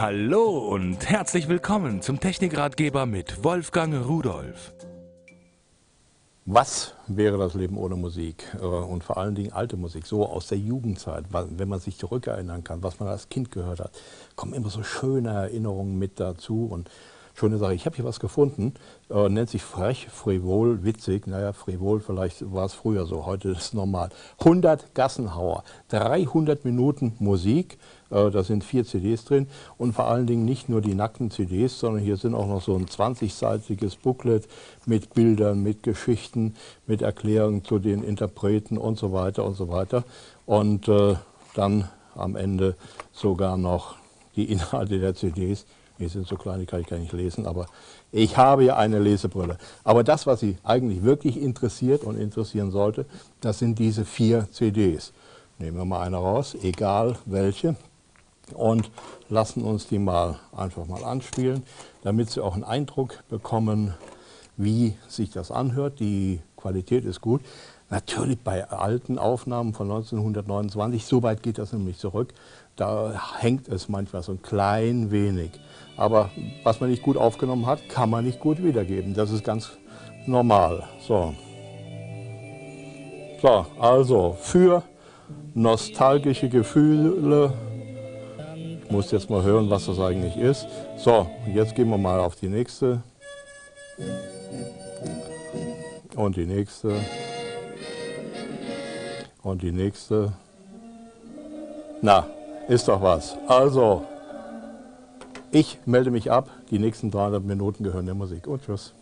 Hallo und herzlich willkommen zum Technikratgeber mit Wolfgang Rudolf. Was wäre das Leben ohne Musik? Äh, und vor allen Dingen alte Musik, so aus der Jugendzeit, wenn man sich zurückerinnern kann, was man als Kind gehört hat, kommen immer so schöne Erinnerungen mit dazu. Und schöne Sache. Ich habe hier was gefunden, äh, nennt sich frech, frivol, witzig. Naja, frivol, vielleicht war es früher so, heute ist es normal. 100 Gassenhauer, 300 Minuten Musik, äh, da sind vier CDs drin und vor allen Dingen nicht nur die nackten CDs, sondern hier sind auch noch so ein 20-seitiges Booklet mit Bildern, mit Geschichten, mit Erklärungen zu den Interpreten und so weiter und so weiter. Und äh, dann am Ende sogar noch die Inhalte der CDs die sind so klein, die kann ich gar nicht lesen, aber ich habe ja eine Lesebrille. Aber das, was Sie eigentlich wirklich interessiert und interessieren sollte, das sind diese vier CDs. Nehmen wir mal eine raus, egal welche, und lassen uns die mal einfach mal anspielen, damit Sie auch einen Eindruck bekommen, wie sich das anhört. Die Qualität ist gut. Natürlich bei alten Aufnahmen von 1929, so weit geht das nämlich zurück, da hängt es manchmal so ein klein wenig. Aber was man nicht gut aufgenommen hat, kann man nicht gut wiedergeben. Das ist ganz normal. So, so also für nostalgische Gefühle, ich muss jetzt mal hören, was das eigentlich ist. So, jetzt gehen wir mal auf die nächste. Und die nächste und die nächste. Na, ist doch was. Also, ich melde mich ab. Die nächsten 300 Minuten gehören der Musik. Und tschüss.